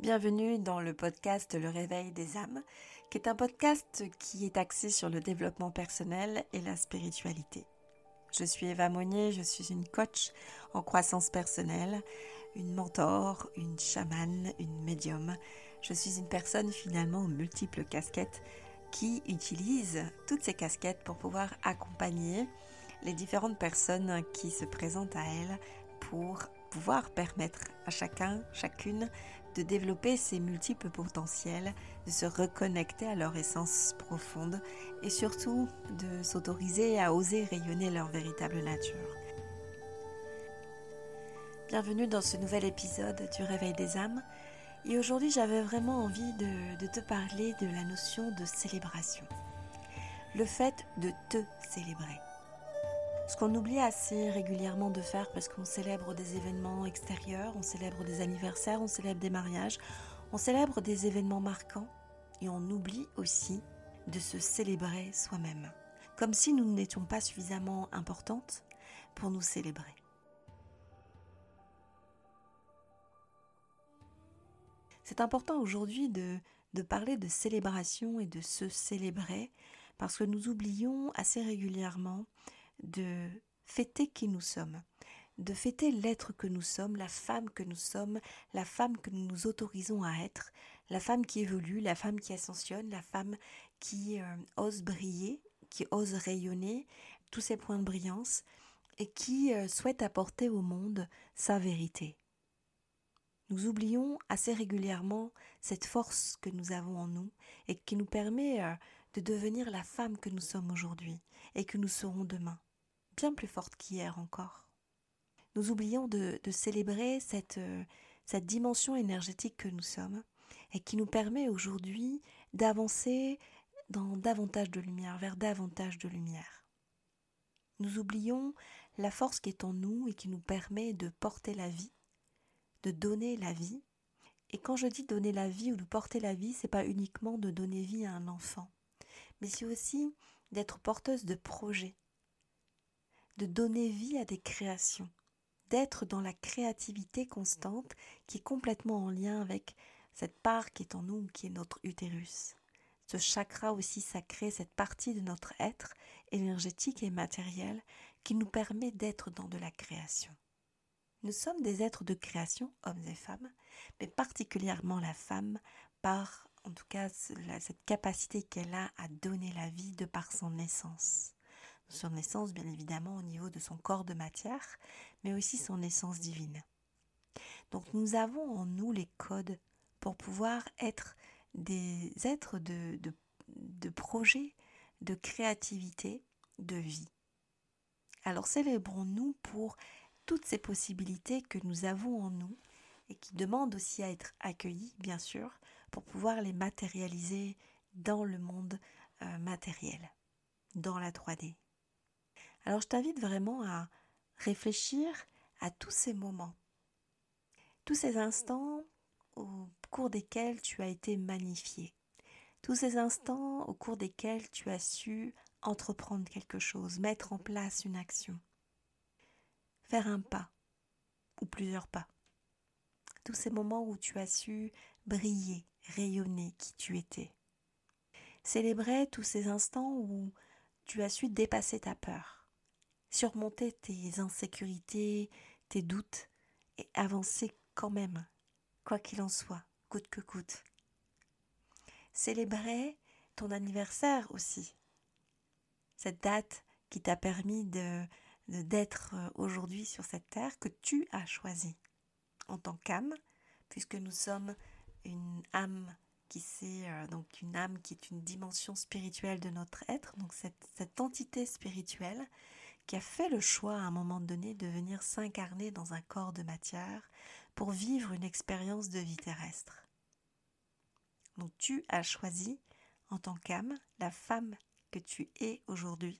Bienvenue dans le podcast Le Réveil des âmes, qui est un podcast qui est axé sur le développement personnel et la spiritualité. Je suis Eva Monnier, je suis une coach en croissance personnelle, une mentor, une chamane, une médium. Je suis une personne finalement aux multiples casquettes qui utilise toutes ces casquettes pour pouvoir accompagner les différentes personnes qui se présentent à elle pour pouvoir permettre à chacun, chacune de développer ses multiples potentiels, de se reconnecter à leur essence profonde et surtout de s'autoriser à oser rayonner leur véritable nature. Bienvenue dans ce nouvel épisode du Réveil des âmes. Et aujourd'hui j'avais vraiment envie de, de, te parler de la notion de célébration. Le fait de te célébrer. Ce qu'on oublie assez régulièrement de faire parce qu'on célèbre des événements extérieurs, on célèbre des anniversaires, on célèbre des mariages, on célèbre des événements marquants et on oublie aussi de se célébrer soi-même. Comme si nous n'étions pas suffisamment importantes pour nous célébrer. C'est important aujourd'hui de, parler de célébration et de se célébrer parce que nous oublions assez régulièrement de fêter qui nous sommes, de fêter l'être que nous sommes, la femme que nous sommes, la femme que nous nous autorisons à être, la femme qui évolue, la femme qui ascensionne, la femme qui euh, ose briller, qui ose rayonner tous ses points de brillance et qui euh, souhaite apporter au monde sa vérité. Nous oublions assez régulièrement cette force que nous avons en nous et qui nous permet euh, de devenir la femme que nous sommes aujourd'hui et que nous serons demain bien plus forte qu'hier encore. Nous oublions de, célébrer cette, euh, cette dimension énergétique que nous sommes et qui nous permet aujourd'hui d'avancer dans davantage de lumière, vers davantage de lumière. Nous oublions la force qui est en nous et qui nous permet de porter la vie, de donner la vie. Et quand je dis donner la vie ou de porter la vie, c'est pas uniquement de donner vie à un enfant, mais c'est aussi d'être porteuse de projets, de donner vie à des créations, d'être dans la créativité constante qui est complètement en lien avec cette part qui est en nous, qui est notre utérus. Ce chakra aussi sacré, cette partie de notre être énergétique et matériel qui nous permet d'être dans de la création. Nous sommes des êtres de création, hommes et femmes, mais particulièrement la femme par, en tout cas, cette capacité qu'elle a à donner la vie de par son essence son essence bien évidemment au niveau de son corps de matière, mais aussi son essence divine. Donc nous avons en nous les codes pour pouvoir être des êtres de, de, de projet, de créativité, de vie. Alors célébrons-nous pour toutes ces possibilités que nous avons en nous et qui demandent aussi à être accueillies, bien sûr, pour pouvoir les matérialiser dans le monde euh, matériel, dans la 3D. Alors je t'invite vraiment à réfléchir à tous ces moments, tous ces instants au cours desquels tu as été magnifié, tous ces instants au cours desquels tu as su entreprendre quelque chose, mettre en place une action, faire un pas ou plusieurs pas. Tous ces moments où tu as su briller, rayonner qui tu étais. Célébrer tous ces instants où tu as su dépasser ta peur, surmonter tes insécurités, tes doutes et avancer quand même, quoi qu'il en soit, coûte que coûte. Célébrer ton anniversaire aussi. Cette date qui t'a permis de d'être aujourd'hui sur cette terre que tu as choisie en tant qu'âme, puisque nous sommes une âme qui c'est euh, donc une âme qui est une dimension spirituelle de notre être, donc cette entité spirituelle qui a fait le choix à un moment donné de venir s'incarner dans un corps de matière pour vivre une expérience de vie terrestre. Donc tu as choisi en tant qu'âme la femme que tu es aujourd'hui,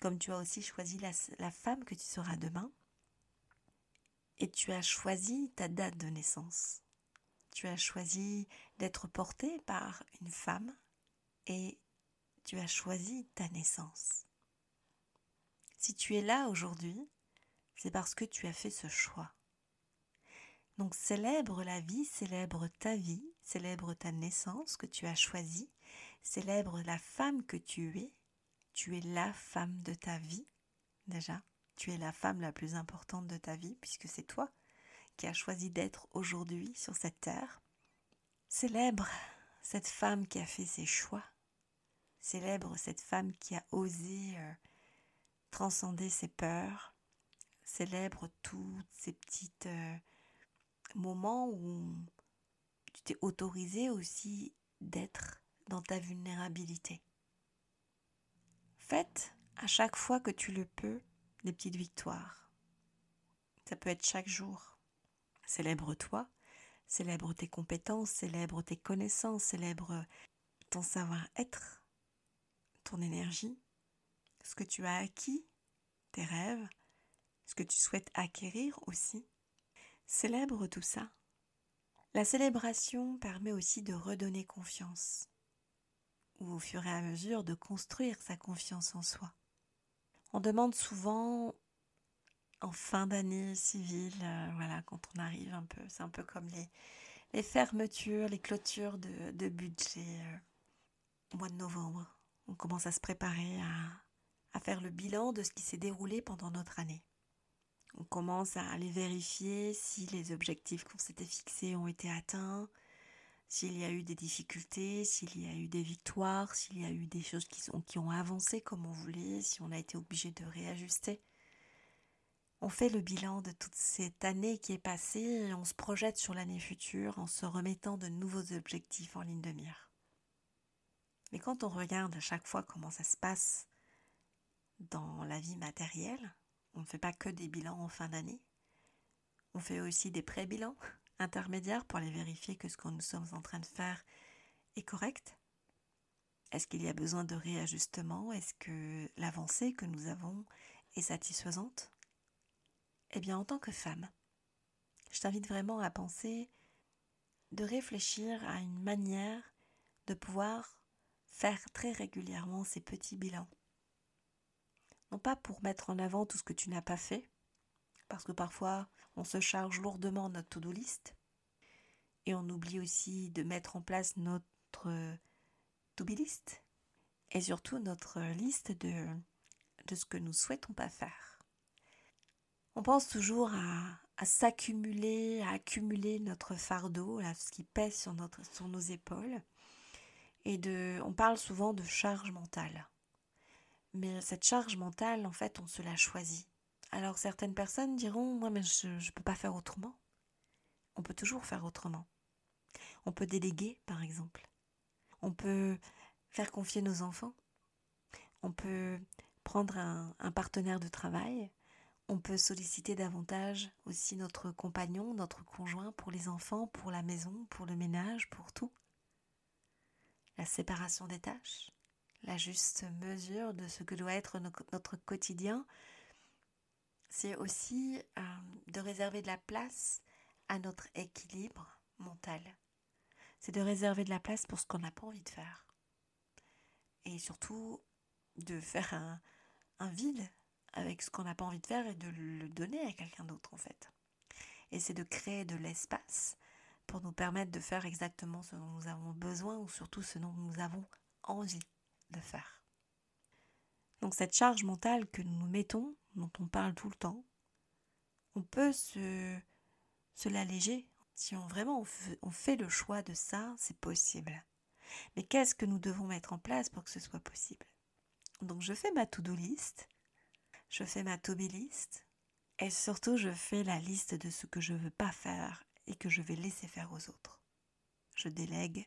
comme tu as aussi choisi la, femme que tu seras demain, et tu as choisi ta date de naissance. Tu as choisi d'être porté par une femme et tu as choisi ta naissance. Si tu es là aujourd'hui, c'est parce que tu as fait ce choix. Donc célèbre la vie, célèbre ta vie, célèbre ta naissance que tu as choisie, célèbre la femme que tu es. Tu es la femme de ta vie, déjà. Tu es la femme la plus importante de ta vie, puisque c'est toi qui as choisi d'être aujourd'hui sur cette terre. Célèbre cette femme qui a fait ses choix. Célèbre cette femme qui a osé euh, transcender ses peurs. Célèbre tous ces petits euh, moments où tu t'es autorisé aussi d'être dans ta vulnérabilité. Faites à chaque fois que tu le peux des petites victoires. Ça peut être chaque jour. Célèbre-toi, célèbre tes compétences, célèbre tes connaissances, célèbre ton savoir-être, ton énergie, ce que tu as acquis, tes rêves, ce que tu souhaites acquérir aussi. Célèbre tout ça. La célébration permet aussi de redonner confiance, ou au fur et à mesure de construire sa confiance en soi. On demande souvent en fin d'année civile, euh, voilà, quand on arrive un peu, c'est un peu comme les, fermetures, les clôtures de, de budget euh, au mois de novembre. On commence à se préparer à, à faire le bilan de ce qui s'est déroulé pendant notre année. On commence à aller vérifier si les objectifs qu'on s'était fixés ont été atteints, s'il y a eu des difficultés, s'il y a eu des victoires, s'il y a eu des choses qui, qui ont avancé comme on voulait, si on a été obligé de réajuster. On fait le bilan de toute cette année qui est passée et on se projette sur l'année future en se remettant de nouveaux objectifs en ligne de mire. Mais quand on regarde à chaque fois comment ça se passe dans la vie matérielle, on ne fait pas que des bilans en fin d'année. On fait aussi des pré-bilans intermédiaires pour aller vérifier que ce que nous sommes en train de faire est correct. Est-ce qu'il y a besoin de réajustement? Est-ce que l'avancée que nous avons est satisfaisante? Eh bien, en tant que femme, je t'invite vraiment à penser, de réfléchir à une manière de pouvoir faire très régulièrement ces petits bilans. Pas pour mettre en avant tout ce que tu n'as pas fait, parce que parfois on se charge lourdement notre to-do list, et on oublie aussi de mettre en place notre to-be list, et surtout notre liste de, de ce que nous souhaitons pas faire. On pense toujours à, s'accumuler, à accumuler notre fardeau, à ce qui pèse sur, notre, sur nos épaules. Et de, on parle souvent de charge mentale. Mais cette charge mentale, en fait, on se la choisit. Alors certaines personnes diront, moi, mais je ne peux pas faire autrement. On peut toujours faire autrement. On peut déléguer, par exemple. On peut faire confier nos enfants. On peut prendre un partenaire de travail on peut solliciter davantage aussi notre compagnon, notre conjoint pour les enfants, pour la maison, pour le ménage, pour tout. La séparation des tâches, la juste mesure de ce que doit être notre quotidien, c'est aussi euh, de réserver de la place à notre équilibre mental. C'est de réserver de la place pour ce qu'on n'a pas envie de faire. Et surtout de faire un, un vide avec ce qu'on n'a pas envie de faire et de le donner à quelqu'un d'autre en fait. Et c'est de créer de l'espace pour nous permettre de faire exactement ce dont nous avons besoin ou surtout ce dont nous avons envie de faire. Donc cette charge mentale que nous mettons, dont on parle tout le temps, on peut se, se l'alléger. Si on vraiment on fait le choix de ça, c'est possible. Mais qu'est-ce que nous devons mettre en place pour que ce soit possible? Donc je fais ma to-do list je fais ma to list et surtout je fais la liste de ce que je ne veux pas faire et que je vais laisser faire aux autres. Je délègue,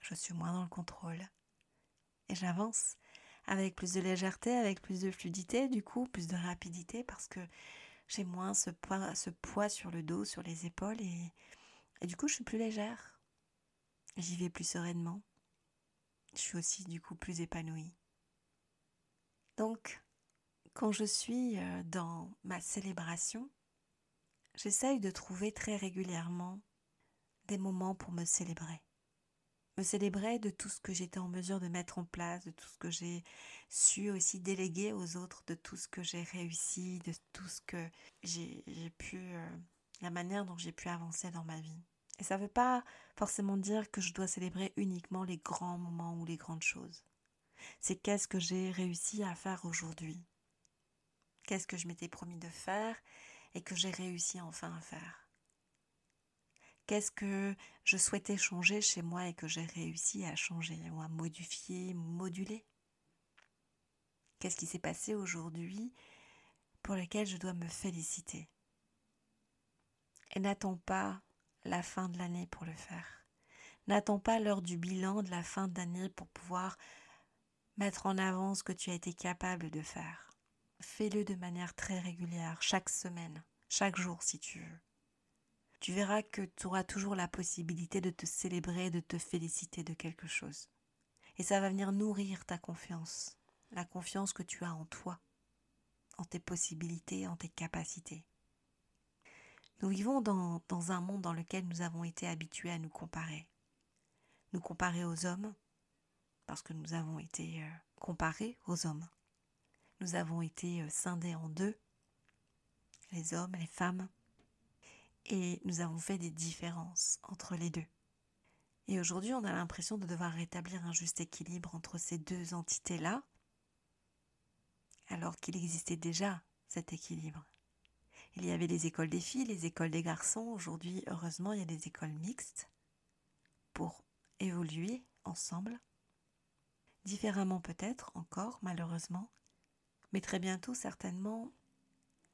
je suis moins dans le contrôle et j'avance avec plus de légèreté, avec plus de fluidité, du coup plus de rapidité parce que j'ai moins ce poids, sur le dos, sur les épaules et, et du coup je suis plus légère. J'y vais plus sereinement. Je suis aussi du coup plus épanouie. Donc, quand je suis euh, dans ma célébration, j'essaye de trouver très régulièrement des moments pour me célébrer. Me célébrer de tout ce que j'étais en mesure de mettre en place, de tout ce que j'ai su aussi déléguer aux autres, de tout ce que j'ai réussi, de tout ce que j'ai pu euh, la manière dont j'ai pu avancer dans ma vie. Et ça ne veut pas forcément dire que je dois célébrer uniquement les grands moments ou les grandes choses. C'est qu'est-ce que j'ai réussi à faire aujourd'hui. Qu'est-ce que je m'étais promis de faire et que j'ai réussi enfin à faire. Qu'est-ce que je souhaitais changer chez moi et que j'ai réussi à changer ou à modifier, moduler? Qu'est-ce qui s'est passé aujourd'hui pour lequel je dois me féliciter? Et n'attends pas la fin de l'année pour le faire. N'attends pas l'heure du bilan de la fin d'année pour pouvoir mettre en avant ce que tu as été capable de faire. Fais-le de manière très régulière, chaque semaine, chaque jour si tu veux. Tu verras que tu auras toujours la possibilité de te célébrer, de te féliciter de quelque chose. Et ça va venir nourrir ta confiance, la confiance que tu as en toi, en tes possibilités, en tes capacités. Nous vivons dans, un monde dans lequel nous avons été habitués à nous comparer. Nous comparer aux hommes, parce que nous avons été euh, comparés aux hommes. Nous avons été euh, scindés en deux, les hommes, les femmes, et nous avons fait des différences entre les deux. Et aujourd'hui, on a l'impression de devoir rétablir un juste équilibre entre ces deux entités-là, alors qu'il existait déjà cet équilibre. Il y avait les écoles des filles, les écoles des garçons. Aujourd'hui, heureusement, il y a des écoles mixtes pour évoluer ensemble. Différemment peut-être encore, malheureusement, mais très bientôt certainement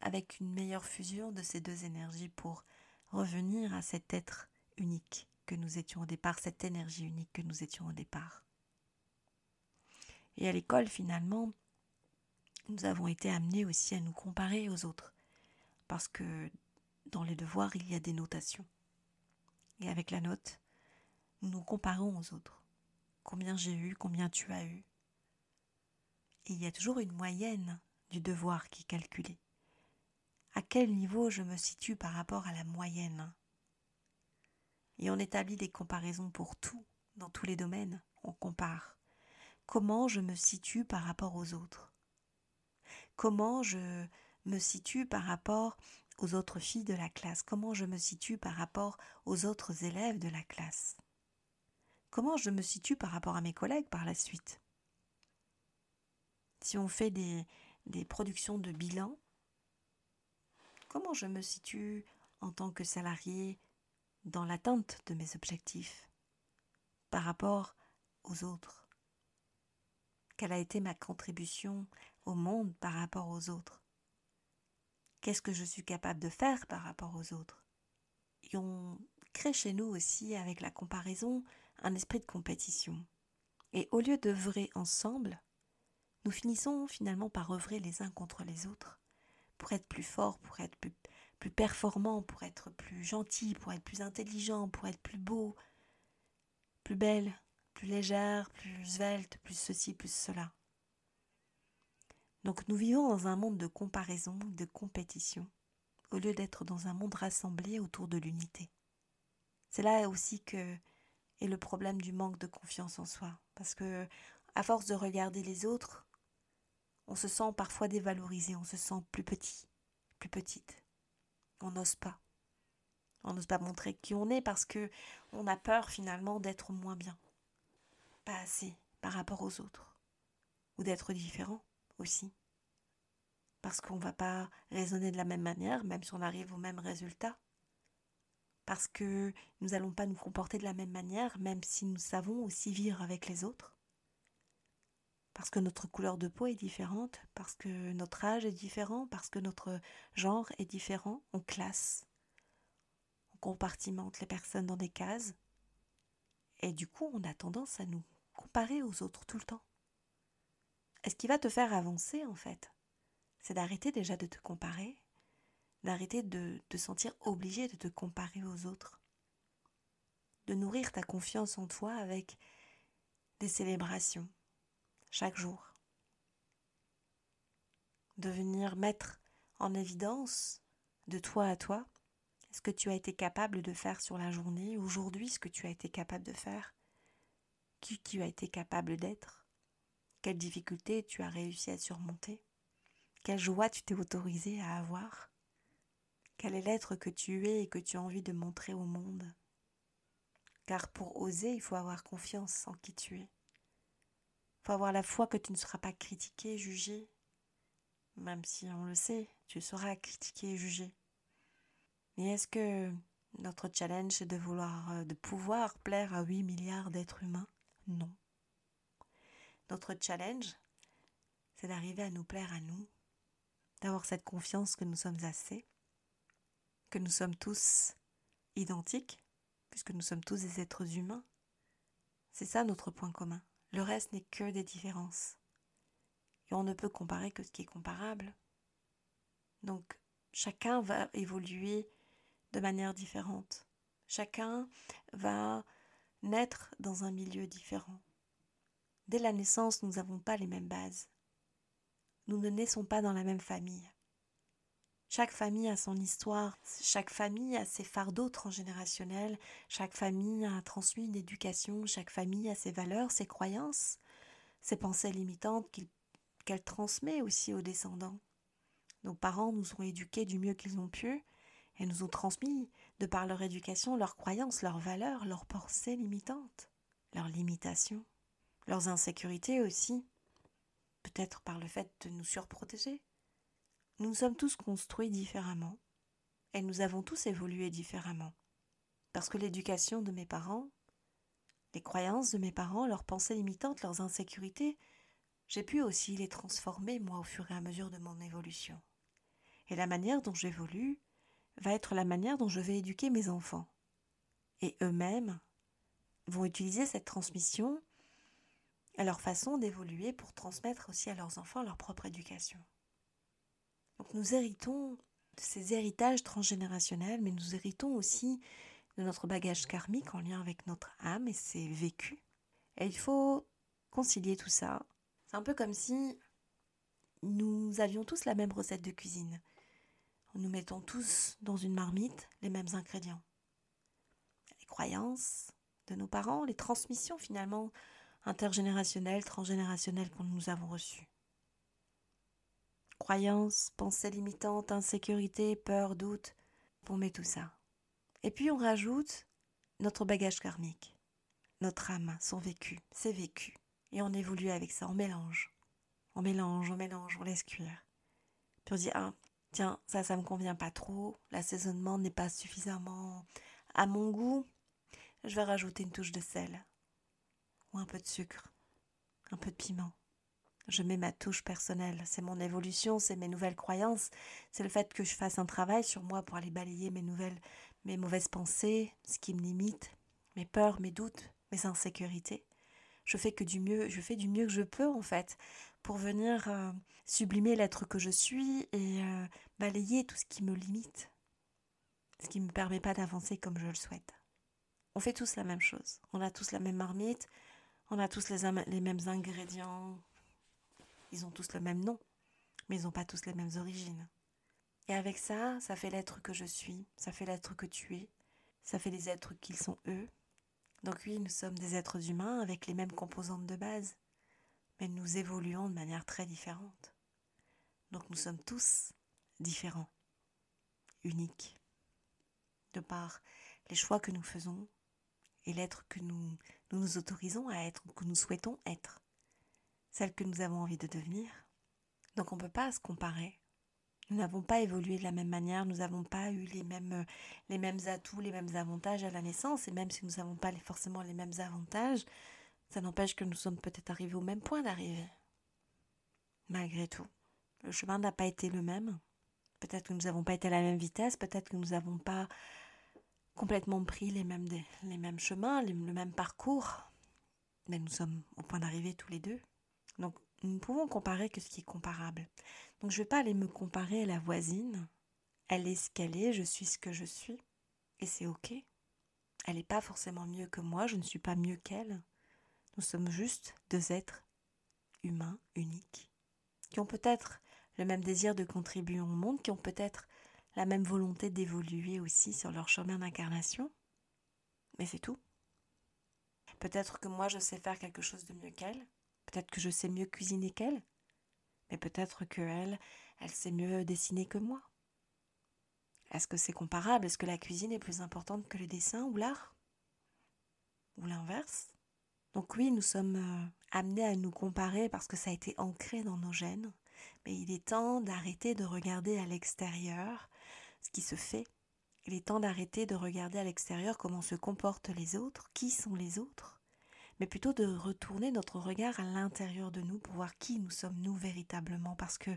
avec une meilleure fusion de ces deux énergies pour revenir à cet être unique que nous étions au départ, cette énergie unique que nous étions au départ. Et à l'école, finalement, nous avons été amenés aussi à nous comparer aux autres, parce que dans les devoirs, il y a des notations. Et avec la note, nous nous comparons aux autres. Combien j'ai eu, combien tu as eu. Et il y a toujours une moyenne du devoir qui est calculée. À quel niveau je me situe par rapport à la moyenne? Et on établit des comparaisons pour tout, dans tous les domaines, on compare. Comment je me situe par rapport aux autres? Comment je me situe par rapport aux autres filles de la classe, comment je me situe par rapport aux autres élèves de la classe, comment je me situe par rapport à mes collègues par la suite? Si on fait des, des productions de bilan, comment je me situe en tant que salarié dans l'atteinte de mes objectifs par rapport aux autres? Quelle a été ma contribution au monde par rapport aux autres? Qu'est-ce que je suis capable de faire par rapport aux autres? Et on crée chez nous aussi, avec la comparaison, un esprit de compétition. Et au lieu d'œuvrer ensemble, nous finissons finalement par œuvrer les uns contre les autres, pour être plus forts, pour être plus, performants, pour être plus gentils, pour être plus intelligents, pour être plus beaux, plus belles, plus légères, plus sveltes, plus ceci, plus cela. Donc nous vivons dans un monde de comparaison, de compétition, au lieu d'être dans un monde rassemblé autour de l'unité. C'est là aussi que est le problème du manque de confiance en soi, parce que à force de regarder les autres, on se sent parfois dévalorisé, on se sent plus petit, plus petite. On n'ose pas. On n'ose pas montrer qui on est parce que on a peur finalement d'être moins bien, pas assez par rapport aux autres, ou d'être différent aussi. Parce qu'on ne va pas raisonner de la même manière, même si on arrive au même résultat. Parce que nous n'allons pas nous comporter de la même manière, même si nous savons aussi vivre avec les autres. Parce que notre couleur de peau est différente, parce que notre âge est différent, parce que notre genre est différent, on classe, on compartimente les personnes dans des cases. Et du coup, on a tendance à nous comparer aux autres tout le temps. Est-ce qui va te faire avancer en fait C'est d'arrêter déjà de te comparer, d'arrêter de te sentir obligé de te comparer aux autres, de nourrir ta confiance en toi avec des célébrations chaque jour, de venir mettre en évidence de toi à toi ce que tu as été capable de faire sur la journée, aujourd'hui ce que tu as été capable de faire, qui tu as été capable d'être quelles difficultés tu as réussi à surmonter Quelle joie tu t'es autorisé à avoir Quel est l'être que tu es et que tu as envie de montrer au monde Car pour oser, il faut avoir confiance en qui tu es. Faut avoir la foi que tu ne seras pas critiqué, jugé, même si on le sait, tu seras critiqué et jugé. Mais est-ce que notre challenge est de vouloir, euh, de pouvoir plaire à 8 milliards d'êtres humains? Non. Notre challenge, c'est d'arriver à nous plaire à nous, d'avoir cette confiance que nous sommes assez, que nous sommes tous identiques, puisque nous sommes tous des êtres humains. C'est ça notre point commun. Le reste n'est que des différences. Et on ne peut comparer que ce qui est comparable. Donc, chacun va évoluer de manière différente. Chacun va naître dans un milieu différent. Dès la naissance, nous n'avons pas les mêmes bases. Nous ne naissons pas dans la même famille. Chaque famille a son histoire, chaque famille a ses fardeaux transgénérationnels, chaque famille a transmis une éducation, chaque famille a ses valeurs, ses croyances, ses pensées limitantes qu'elle transmet aussi aux descendants. Nos parents nous ont éduqués du mieux qu'ils ont pu, et nous ont transmis, de par leur éducation, leurs croyances, leurs valeurs, leurs pensées limitantes, leurs limitations, leurs insécurités aussi, peut-être par le fait de nous surprotéger. Nous sommes tous construits différemment, et nous avons tous évolué différemment. Parce que l'éducation de mes parents, les croyances de mes parents, leurs pensées limitantes, leurs insécurités, j'ai pu aussi les transformer, moi, au fur et à mesure de mon évolution. Et la manière dont j'évolue, va être la manière dont je vais éduquer mes enfants. Et eux-mêmes vont utiliser cette transmission à leur façon d'évoluer pour transmettre aussi à leurs enfants leur propre éducation. Donc nous héritons de ces héritages transgénérationnels, mais nous héritons aussi de notre bagage karmique en lien avec notre âme et ses vécus. Et il faut concilier tout ça. C'est un peu comme si nous avions tous la même recette de cuisine nous mettons tous dans une marmite les mêmes ingrédients. Les croyances de nos parents, les transmissions finalement intergénérationnelles, transgénérationnelles que nous avons reçues. Croyances, pensées limitantes, insécurité, peur, doute, on met tout ça. Et puis on rajoute notre bagage karmique, notre âme, son vécu, ses vécus. Et on évolue avec ça, on mélange. On mélange, on mélange, on laisse cuire. Puis on dit, ah, tiens, ça, ça me convient pas trop, l'assaisonnement n'est pas suffisamment à mon goût, je vais rajouter une touche de sel ou un peu de sucre, un peu de piment. Je mets ma touche personnelle, c'est mon évolution, c'est mes nouvelles croyances, c'est le fait que je fasse un travail sur moi pour aller balayer mes nouvelles, mes mauvaises pensées, ce qui me limite, mes peurs, mes doutes, mes insécurités. Je fais que du mieux, je fais du mieux que je peux en fait pour venir euh, sublimer l'être que je suis et euh, balayer tout ce qui me limite, ce qui ne me permet pas d'avancer comme je le souhaite. On fait tous la même chose, on a tous la même marmite, on a tous les, les mêmes ingrédients, ils ont tous le même nom, mais ils n'ont pas tous les mêmes origines. Et avec ça, ça fait l'être que je suis, ça fait l'être que tu es, ça fait les êtres qu'ils sont eux. Donc oui, nous sommes des êtres humains avec les mêmes composantes de base, mais nous évoluons de manière très différente. Donc nous sommes tous différents, uniques, de par les choix que nous faisons et l'être que nous, nous autorisons à être ou que nous souhaitons être, celle que nous avons envie de devenir. Donc on ne peut pas se comparer. Nous n'avons pas évolué de la même manière, nous n'avons pas eu les mêmes, les mêmes atouts, les mêmes avantages à la naissance, et même si nous n'avons pas forcément les mêmes avantages, ça n'empêche que nous sommes peut-être arrivés au même point d'arrivée. Malgré tout, le chemin n'a pas été le même. Peut-être que nous n'avons pas été à la même vitesse, peut-être que nous n'avons pas complètement pris les mêmes, les mêmes chemins, le même parcours, mais nous sommes au point d'arrivée tous les deux. Donc nous ne pouvons comparer que ce qui est comparable. Donc je ne vais pas aller me comparer à la voisine. Elle est ce qu'elle est, je suis ce que je suis, et c'est ok. Elle n'est pas forcément mieux que moi, je ne suis pas mieux qu'elle. Nous sommes juste deux êtres humains uniques, qui ont peut-être le même désir de contribuer au monde, qui ont peut-être la même volonté d'évoluer aussi sur leur chemin d'incarnation. Mais c'est tout. Peut-être que moi je sais faire quelque chose de mieux qu'elle, peut-être que je sais mieux cuisiner qu'elle, mais peut-être que elle, elle sait mieux dessiner que moi. Est-ce que c'est comparable? Est-ce que la cuisine est plus importante que le dessin ou l'art? Ou l'inverse? Donc oui, nous sommes euh, amenés à nous comparer parce que ça a été ancré dans nos gènes, mais il est temps d'arrêter de regarder à l'extérieur ce qui se fait. Il est temps d'arrêter de regarder à l'extérieur comment se comportent les autres, qui sont les autres, plutôt de retourner notre regard à l'intérieur de nous pour voir qui nous sommes nous véritablement, parce que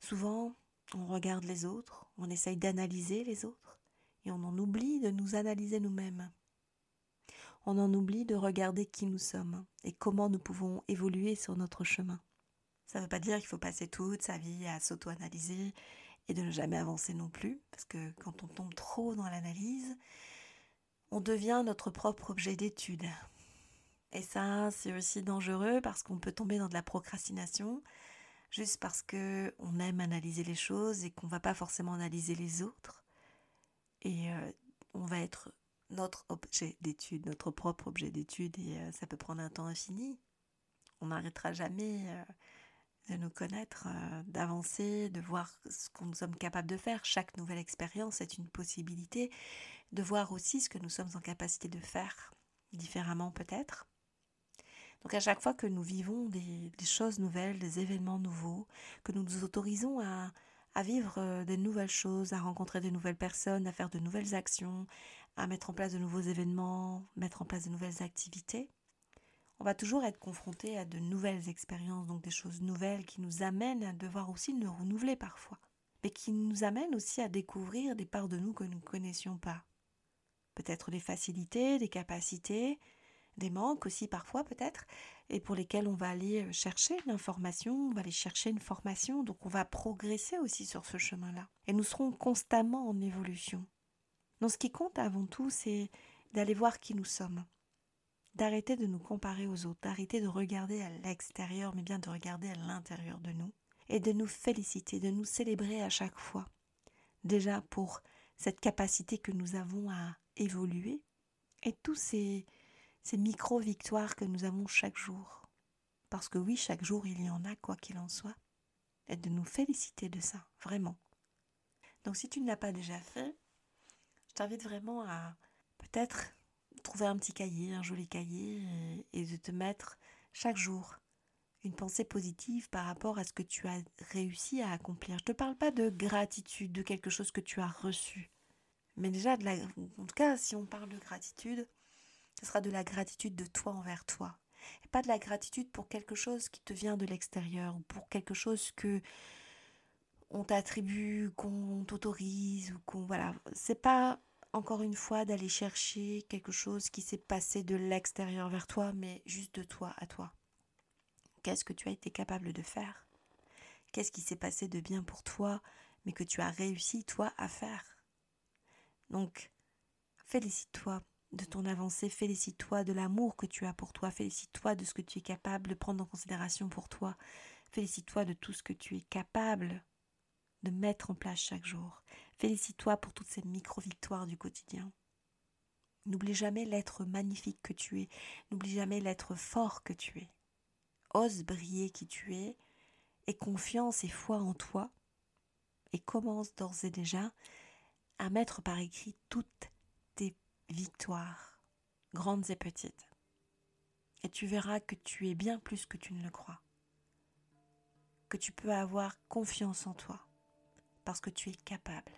souvent on regarde les autres, on essaye d'analyser les autres, et on en oublie de nous analyser nous-mêmes. On en oublie de regarder qui nous sommes et comment nous pouvons évoluer sur notre chemin. Ça ne veut pas dire qu'il faut passer toute sa vie à s'auto-analyser et de ne jamais avancer non plus, parce que quand on tombe trop dans l'analyse, on devient notre propre objet d'étude. Et ça, c'est aussi dangereux parce qu'on peut tomber dans de la procrastination, juste parce que on aime analyser les choses et qu'on va pas forcément analyser les autres. Et euh, on va être notre objet d'étude, notre propre objet d'étude, et euh, ça peut prendre un temps infini. On n'arrêtera jamais euh, de nous connaître, d'avancer, de voir ce que nous sommes capables de faire. Chaque nouvelle expérience est une possibilité de voir aussi ce que nous sommes en capacité de faire différemment peut-être. Donc à chaque fois que nous vivons des, choses nouvelles, des événements nouveaux, que nous nous autorisons à, à vivre euh, des nouvelles choses, à rencontrer de nouvelles personnes, à faire de nouvelles actions, à mettre en place de nouveaux événements, mettre en place de nouvelles activités, on va toujours être confronté à de nouvelles expériences, donc des choses nouvelles qui nous amènent à devoir aussi nous renouveler parfois, mais qui nous amènent aussi à découvrir des parts de nous que nous ne connaissions pas. Peut-être des facilités, des capacités, des manques aussi parfois peut-être, et pour lesquels on va aller euh, chercher l'information, on va aller chercher une formation, donc on va progresser aussi sur ce chemin-là. Et nous serons constamment en évolution. Donc ce qui compte avant tout, c'est d'aller voir qui nous sommes, d'arrêter de nous comparer aux autres, d'arrêter de regarder à l'extérieur, mais bien de regarder à l'intérieur de nous, et de nous féliciter, de nous célébrer à chaque fois. Déjà pour cette capacité que nous avons à évoluer, et tous ces ces micro-victoires que nous avons chaque jour. Parce que oui, chaque jour, il y en a, quoi qu'il en soit. Et de nous féliciter de ça, vraiment. Donc si tu ne l'as pas déjà fait, je t'invite vraiment à peut-être trouver un petit cahier, un joli cahier, et, de te mettre chaque jour une pensée positive par rapport à ce que tu as réussi à accomplir. Je ne te parle pas de gratitude, de quelque chose que tu as reçu. Mais déjà, de la, en tout cas, si on parle de gratitude, ce sera de la gratitude de toi envers toi. Et pas de la gratitude pour quelque chose qui te vient de l'extérieur ou pour quelque chose que on t'attribue, qu'on t'autorise ou qu'on voilà, c'est pas encore une fois d'aller chercher quelque chose qui s'est passé de l'extérieur vers toi mais juste de toi à toi. Qu'est-ce que tu as été capable de faire? Qu'est-ce qui s'est passé de bien pour toi mais que tu as réussi toi à faire? Donc félicite-toi de ton avancée, félicite-toi de l'amour que tu as pour toi, félicite-toi de ce que tu es capable de prendre en considération pour toi, félicite-toi de tout ce que tu es capable de mettre en place chaque jour, félicite-toi pour toutes ces micro-victoires du quotidien. N'oublie jamais l'être magnifique que tu es, n'oublie jamais l'être fort que tu es. Ose briller qui tu es, et confiance et foi en toi, et commence d'ores et déjà à mettre par écrit toutes victoires, grandes et petites. Et tu verras que tu es bien plus que tu ne le crois. Que tu peux avoir confiance en toi, parce que tu es capable.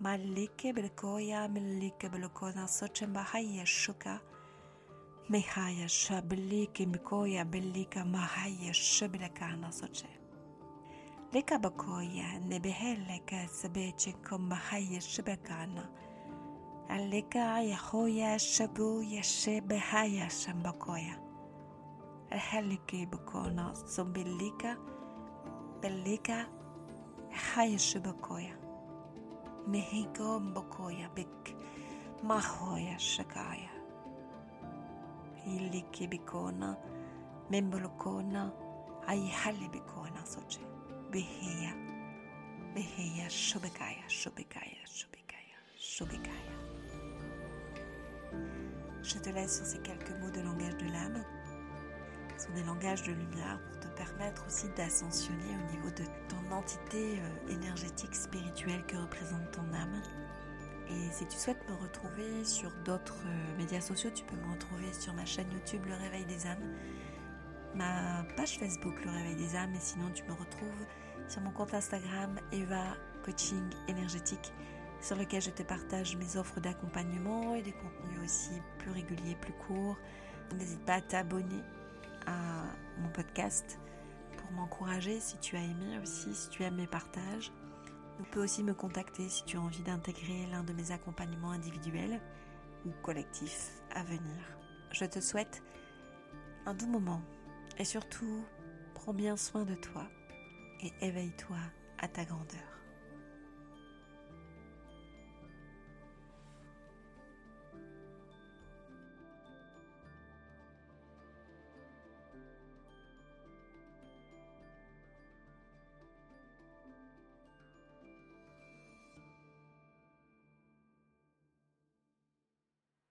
malike bilkoja millike bilkona soče mahaje šuka mehaje ša bilike bilkoja bilika mahaje šbileka na soče lika bakoja ne bihelike sebečinkom mahaje šbekana اللقاع يخويا الشبو يشي بهايا شمبكويا الحلقي بكونا صبليكا بليكا حي شبكويا Mbokoya Bik Mahoya Shakaya Iliki Bikona Membolokona Ai Hali Bikona Soche Behia Beheya Shobekaya, Shobekaya, Shobekaya, Shobekaya. Je te laisse sur ces quelques mots de langage de l'âme. Ce sont des langages de lumière pour te permettre aussi d'ascensionner au niveau de ton entité euh, énergétique spirituelle que représente ton âme. Et si tu souhaites me retrouver sur d'autres euh, médias sociaux, tu peux me retrouver sur ma chaîne YouTube Le Réveil des âmes, ma page Facebook Le Réveil des âmes, et sinon tu me retrouves sur mon compte Instagram Eva Coaching Énergétique, sur lequel je te partage mes offres d'accompagnement et des contenus aussi plus réguliers, plus courts. N'hésite pas à t'abonner à mon podcast pour m'encourager si tu as aimé aussi, si tu aimes mes partages. Tu peux aussi me contacter si tu as envie d'intégrer l'un de mes accompagnements individuels ou collectifs à venir. Je te souhaite un doux moment et surtout, prends bien soin de toi et éveille-toi à ta grandeur.